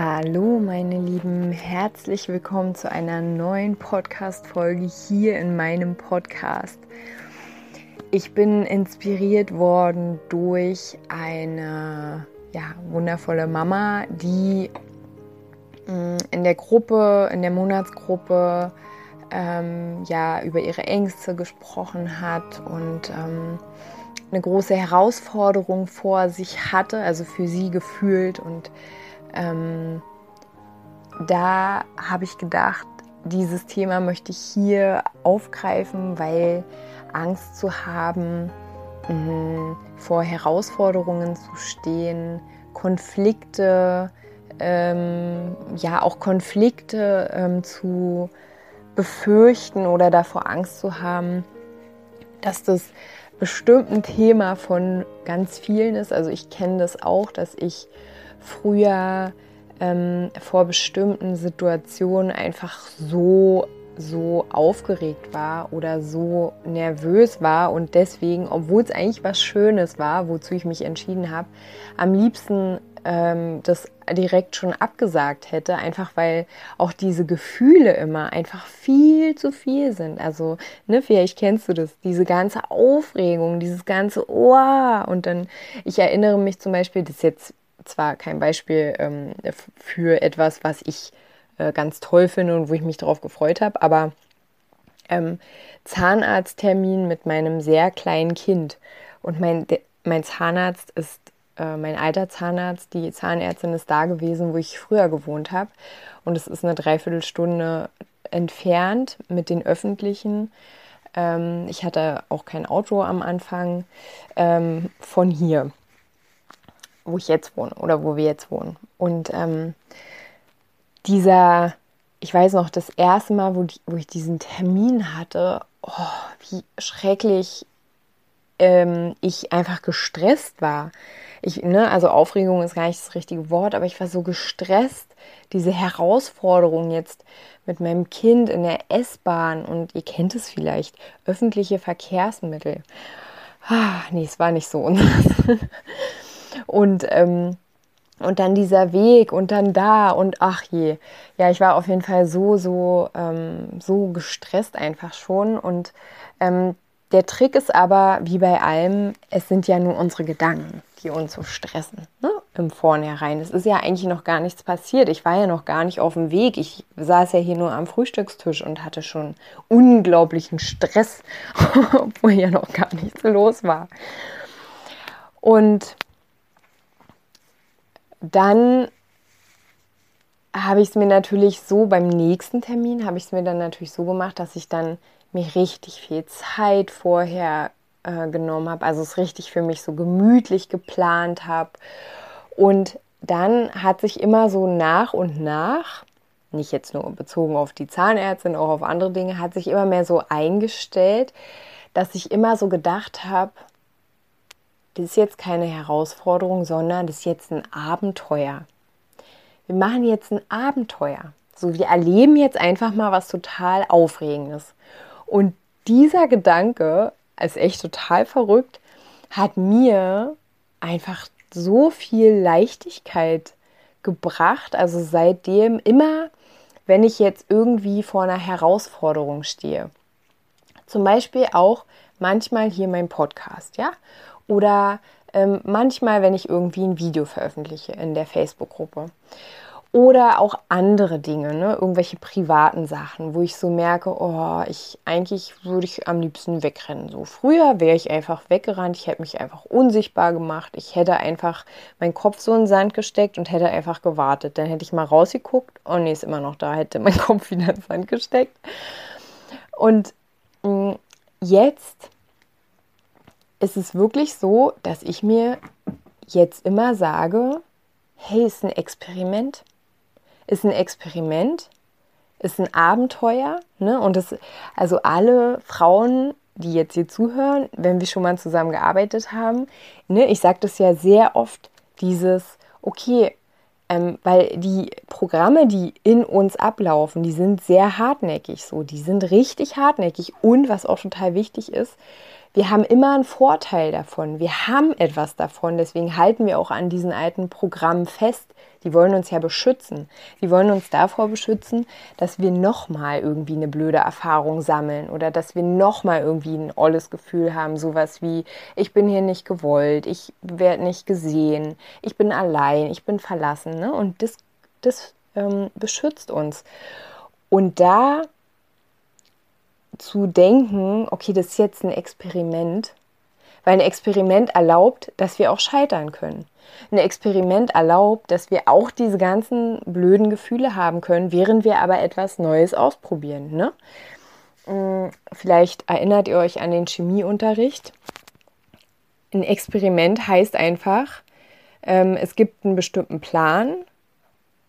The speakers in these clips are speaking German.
Hallo meine Lieben, herzlich willkommen zu einer neuen Podcast-Folge hier in meinem Podcast. Ich bin inspiriert worden durch eine ja, wundervolle Mama, die mm, in der Gruppe, in der Monatsgruppe ähm, ja über ihre Ängste gesprochen hat und ähm, eine große Herausforderung vor sich hatte, also für sie gefühlt und ähm, da habe ich gedacht, dieses Thema möchte ich hier aufgreifen, weil Angst zu haben, mh, vor Herausforderungen zu stehen, Konflikte, ähm, ja auch Konflikte ähm, zu befürchten oder davor Angst zu haben, dass das bestimmt ein Thema von ganz vielen ist. Also ich kenne das auch, dass ich früher ähm, vor bestimmten Situationen einfach so so aufgeregt war oder so nervös war und deswegen, obwohl es eigentlich was Schönes war, wozu ich mich entschieden habe, am liebsten ähm, das direkt schon abgesagt hätte, einfach weil auch diese Gefühle immer einfach viel zu viel sind. Also, ne, vielleicht kennst du das, diese ganze Aufregung, dieses ganze Ohr und dann, ich erinnere mich zum Beispiel, das ist jetzt zwar kein Beispiel ähm, für etwas, was ich äh, ganz toll finde und wo ich mich darauf gefreut habe, aber ähm, Zahnarzttermin mit meinem sehr kleinen Kind. Und mein, mein Zahnarzt ist äh, mein alter Zahnarzt, die Zahnärztin ist da gewesen, wo ich früher gewohnt habe. Und es ist eine Dreiviertelstunde entfernt mit den öffentlichen. Ähm, ich hatte auch kein Auto am Anfang ähm, von hier wo ich jetzt wohne oder wo wir jetzt wohnen. Und ähm, dieser, ich weiß noch, das erste Mal, wo, die, wo ich diesen Termin hatte, oh, wie schrecklich ähm, ich einfach gestresst war. Ich, ne, also Aufregung ist gar nicht das richtige Wort, aber ich war so gestresst, diese Herausforderung jetzt mit meinem Kind in der S-Bahn und ihr kennt es vielleicht, öffentliche Verkehrsmittel. Ah, nee, es war nicht so. Und, ähm, und dann dieser Weg und dann da und ach je. Ja, ich war auf jeden Fall so, so, ähm, so gestresst einfach schon. Und ähm, der Trick ist aber, wie bei allem, es sind ja nur unsere Gedanken, die uns so stressen, ne? im Vornherein. Es ist ja eigentlich noch gar nichts passiert. Ich war ja noch gar nicht auf dem Weg. Ich saß ja hier nur am Frühstückstisch und hatte schon unglaublichen Stress, obwohl ja noch gar nichts los war. Und dann habe ich es mir natürlich so beim nächsten Termin habe ich es mir dann natürlich so gemacht, dass ich dann mir richtig viel Zeit vorher äh, genommen habe, also es richtig für mich so gemütlich geplant habe. Und dann hat sich immer so nach und nach, nicht jetzt nur bezogen auf die Zahnärztin, auch auf andere Dinge, hat sich immer mehr so eingestellt, dass ich immer so gedacht habe, das ist jetzt keine Herausforderung, sondern das ist jetzt ein Abenteuer. Wir machen jetzt ein Abenteuer. So, wir erleben jetzt einfach mal was total Aufregendes. Und dieser Gedanke, ist echt total verrückt, hat mir einfach so viel Leichtigkeit gebracht. Also seitdem immer, wenn ich jetzt irgendwie vor einer Herausforderung stehe. Zum Beispiel auch manchmal hier mein Podcast, ja. Oder ähm, manchmal, wenn ich irgendwie ein Video veröffentliche in der Facebook-Gruppe. Oder auch andere Dinge, ne? irgendwelche privaten Sachen, wo ich so merke, oh, ich eigentlich würde ich am liebsten wegrennen. So früher wäre ich einfach weggerannt, ich hätte mich einfach unsichtbar gemacht, ich hätte einfach meinen Kopf so in den Sand gesteckt und hätte einfach gewartet. Dann hätte ich mal rausgeguckt, oh nee, ist immer noch da, hätte mein Kopf wieder in den Sand gesteckt. Und mh, mm, jetzt ist es wirklich so, dass ich mir jetzt immer sage, hey, ist ein Experiment. Ist ein Experiment. ist ein Abenteuer. Ne? Und das, also alle Frauen, die jetzt hier zuhören, wenn wir schon mal zusammen gearbeitet haben, ne, ich sage das ja sehr oft, dieses, okay, ähm, weil die Programme, die in uns ablaufen, die sind sehr hartnäckig so, die sind richtig hartnäckig und was auch total wichtig ist, wir haben immer einen Vorteil davon. Wir haben etwas davon. Deswegen halten wir auch an diesen alten Programmen fest. Die wollen uns ja beschützen. Die wollen uns davor beschützen, dass wir nochmal irgendwie eine blöde Erfahrung sammeln oder dass wir nochmal irgendwie ein olles Gefühl haben. Sowas wie, ich bin hier nicht gewollt, ich werde nicht gesehen, ich bin allein, ich bin verlassen. Ne? Und das, das ähm, beschützt uns. Und da zu denken, okay, das ist jetzt ein Experiment, weil ein Experiment erlaubt, dass wir auch scheitern können. Ein Experiment erlaubt, dass wir auch diese ganzen blöden Gefühle haben können, während wir aber etwas Neues ausprobieren. Ne? Hm, vielleicht erinnert ihr euch an den Chemieunterricht. Ein Experiment heißt einfach, ähm, es gibt einen bestimmten Plan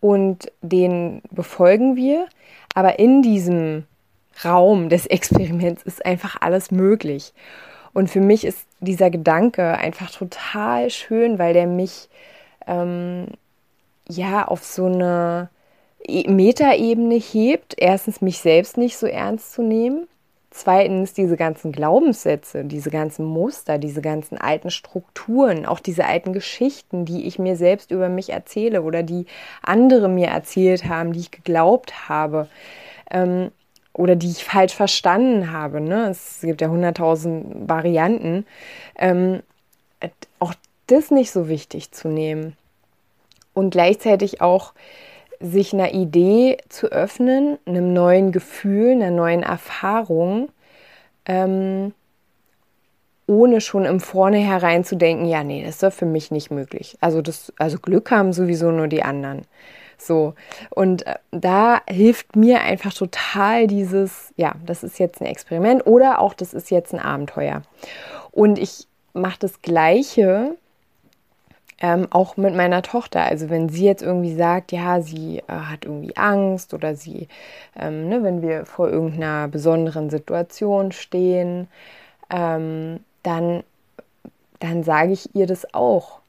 und den befolgen wir, aber in diesem Raum des Experiments ist einfach alles möglich. Und für mich ist dieser Gedanke einfach total schön, weil der mich ähm, ja auf so eine e-, Metaebene hebt. Erstens, mich selbst nicht so ernst zu nehmen. Zweitens, diese ganzen Glaubenssätze, diese ganzen Muster, diese ganzen alten Strukturen, auch diese alten Geschichten, die ich mir selbst über mich erzähle oder die andere mir erzählt haben, die ich geglaubt habe. Ähm, oder die ich falsch verstanden habe. Ne? Es gibt ja hunderttausend Varianten. Ähm, auch das nicht so wichtig zu nehmen. Und gleichzeitig auch sich einer Idee zu öffnen, einem neuen Gefühl, einer neuen Erfahrung, ähm, ohne schon im Vornherein zu denken, ja, nee, das ist doch für mich nicht möglich. Also, das, also Glück haben sowieso nur die anderen. So. Und äh, da hilft mir einfach total dieses, ja, das ist jetzt ein Experiment oder auch das ist jetzt ein Abenteuer. Und ich mache das Gleiche ähm, auch mit meiner Tochter. Also wenn sie jetzt irgendwie sagt, ja, sie äh, hat irgendwie Angst oder sie, ähm, ne, wenn wir vor irgendeiner besonderen Situation stehen, ähm, dann, dann sage ich ihr das auch.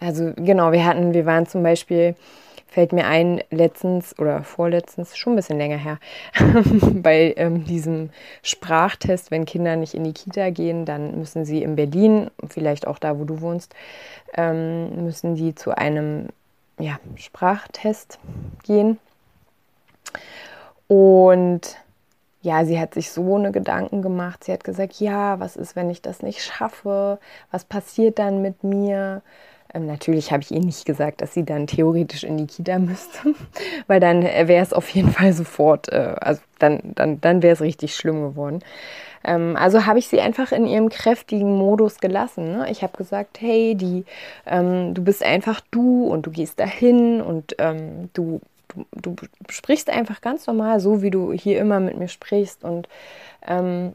Also genau, wir hatten, wir waren zum Beispiel fällt mir ein, letztens oder vorletztens, schon ein bisschen länger her, bei ähm, diesem Sprachtest, wenn Kinder nicht in die Kita gehen, dann müssen sie in Berlin, vielleicht auch da, wo du wohnst, ähm, müssen die zu einem ja, Sprachtest gehen. Und ja, sie hat sich so eine Gedanken gemacht. Sie hat gesagt, ja, was ist, wenn ich das nicht schaffe? Was passiert dann mit mir? Ähm, natürlich habe ich ihr nicht gesagt, dass sie dann theoretisch in die Kita müsste, weil dann wäre es auf jeden Fall sofort, äh, also dann, dann, dann wäre es richtig schlimm geworden. Ähm, also habe ich sie einfach in ihrem kräftigen Modus gelassen. Ne? Ich habe gesagt, hey, die, ähm, du bist einfach du und du gehst dahin und ähm, du, du, du sprichst einfach ganz normal, so wie du hier immer mit mir sprichst und ähm,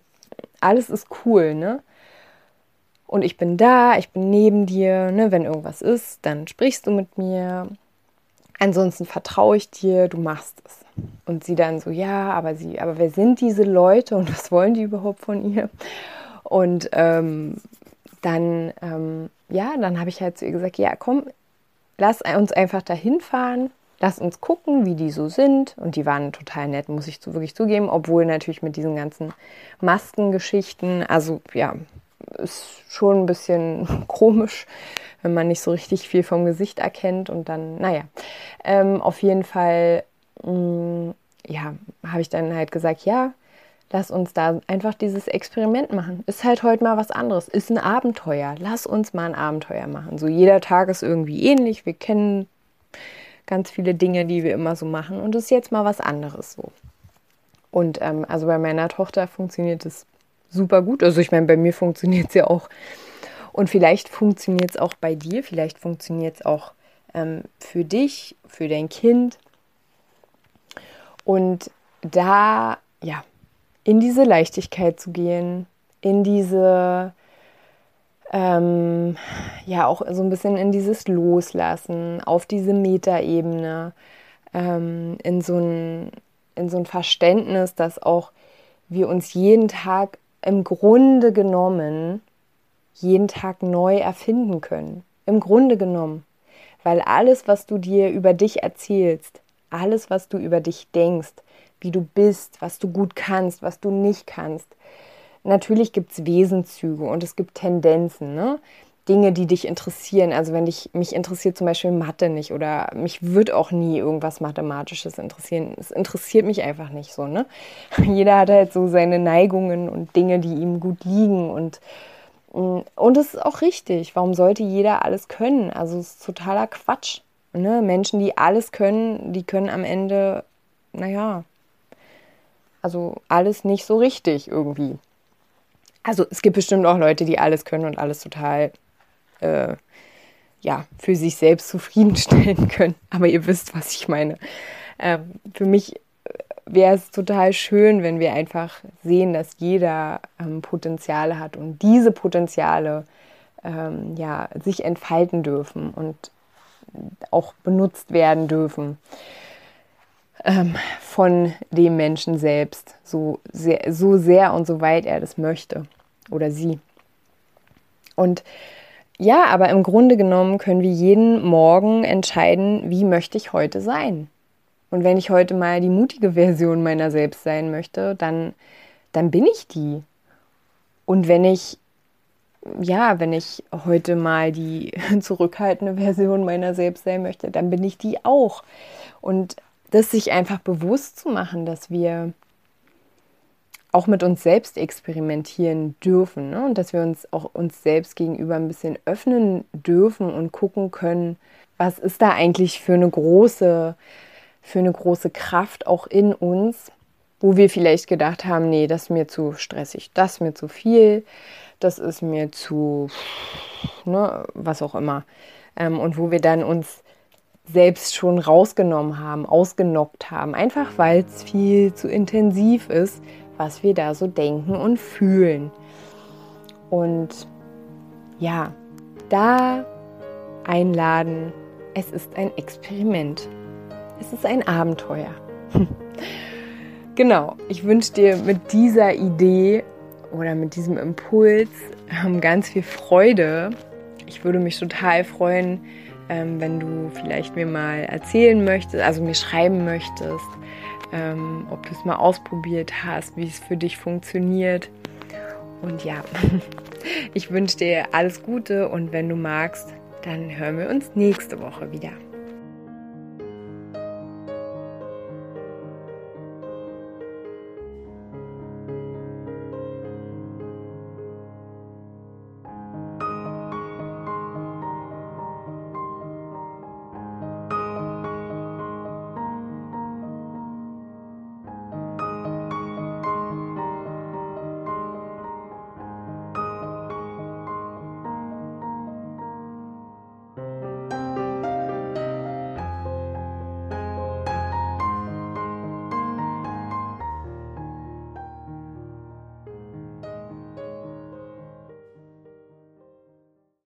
alles ist cool, ne? Und ich bin da, ich bin neben dir. Ne? Wenn irgendwas ist, dann sprichst du mit mir. Ansonsten vertraue ich dir, du machst es. Und sie dann so, ja, aber sie, aber wer sind diese Leute und was wollen die überhaupt von ihr? Und ähm, dann, ähm, ja, dann habe ich halt zu ihr gesagt, ja, komm, lass uns einfach dahin fahren, lass uns gucken, wie die so sind. Und die waren total nett, muss ich wirklich zugeben, obwohl natürlich mit diesen ganzen Maskengeschichten, also ja, ist schon ein bisschen komisch, wenn man nicht so richtig viel vom Gesicht erkennt und dann, naja, ähm, auf jeden Fall, mh, mm, ja, habe ich dann halt gesagt, ja, lass uns da einfach dieses Experiment machen. Ist halt heute mal was anderes, ist ein Abenteuer. Lass uns mal ein Abenteuer machen. So jeder Tag ist irgendwie ähnlich. Wir kennen ganz viele Dinge, die wir immer so machen und ist jetzt mal was anderes so. Und ähm, also bei meiner Tochter funktioniert es super gut. Also ich meine, bei mir funktioniert es ja auch. Und vielleicht funktioniert es auch bei dir, vielleicht funktioniert es auch ähm, für dich, für dein Kind. Und da, ja, in diese Leichtigkeit zu gehen, in diese, ähm, ja, auch so ein bisschen in dieses Loslassen, auf diese Metaebene, ähm, in so ein in so ein Verständnis, dass auch wir uns jeden Tag im Grunde genommen jeden Tag neu erfinden können. Im Grunde genommen. Weil alles, was du dir über dich erzählst, alles, was du über dich denkst, wie du bist, was du gut kannst, was du nicht kannst, natürlich gibt es Wesenzüge und es gibt Tendenzen. Ne? Dinge, die dich interessieren. Also wenn dich, mich interessiert zum Beispiel Mathe nicht oder mich wird auch nie irgendwas Mathematisches interessieren. Es interessiert mich einfach nicht so, ne? Jeder hat halt so seine Neigungen und Dinge, die ihm gut liegen und mm, und es ist auch richtig. Warum sollte jeder alles können? Also es ist totaler Quatsch. Ne? Menschen, die alles können, die können am Ende, naja, also alles nicht so richtig irgendwie. Also es gibt bestimmt auch Leute, die alles können und alles total äh, ja, für sich selbst zufriedenstellen können. Aber ihr wisst, was ich meine. Ähm, für mich wäre es total schön, wenn wir einfach sehen, dass jeder ähm, Potenziale hat und diese Potenziale ähm, ja, sich entfalten dürfen und auch benutzt werden dürfen ähm, von dem Menschen selbst, so sehr, so sehr und so weit er das möchte oder sie. Und ja, aber im Grunde genommen können wir jeden Morgen entscheiden, wie möchte ich heute sein. Und wenn ich heute mal die mutige Version meiner selbst sein möchte, dann, dann bin ich die. Und wenn ich, ja, wenn ich heute mal die zurückhaltende Version meiner selbst sein möchte, dann bin ich die auch. Und das sich einfach bewusst zu machen, dass wir auch mit uns selbst experimentieren dürfen ne? und dass wir uns auch uns selbst gegenüber ein bisschen öffnen dürfen und gucken können, was ist da eigentlich für eine große, für eine große Kraft auch in uns, wo wir vielleicht gedacht haben, nee, das ist mir zu stressig, das ist mir zu viel, das ist mir zu, ne, was auch immer. Ähm, und wo wir dann uns selbst schon rausgenommen haben, ausgenockt haben, einfach weil es viel zu intensiv ist, was wir da so denken und fühlen. Und ja, da einladen, es ist ein Experiment. Es ist ein Abenteuer. genau, ich wünsche dir mit dieser Idee oder mit diesem Impuls ähm, ganz viel Freude. Ich würde mich total freuen, ähm, wenn du vielleicht mir mal erzählen möchtest, also mir schreiben möchtest, ähm, ob du es mal ausprobiert hast, wie es für dich funktioniert. Und ja, ich wünsche dir alles Gute und wenn du magst, dann hören wir uns nächste Woche wieder.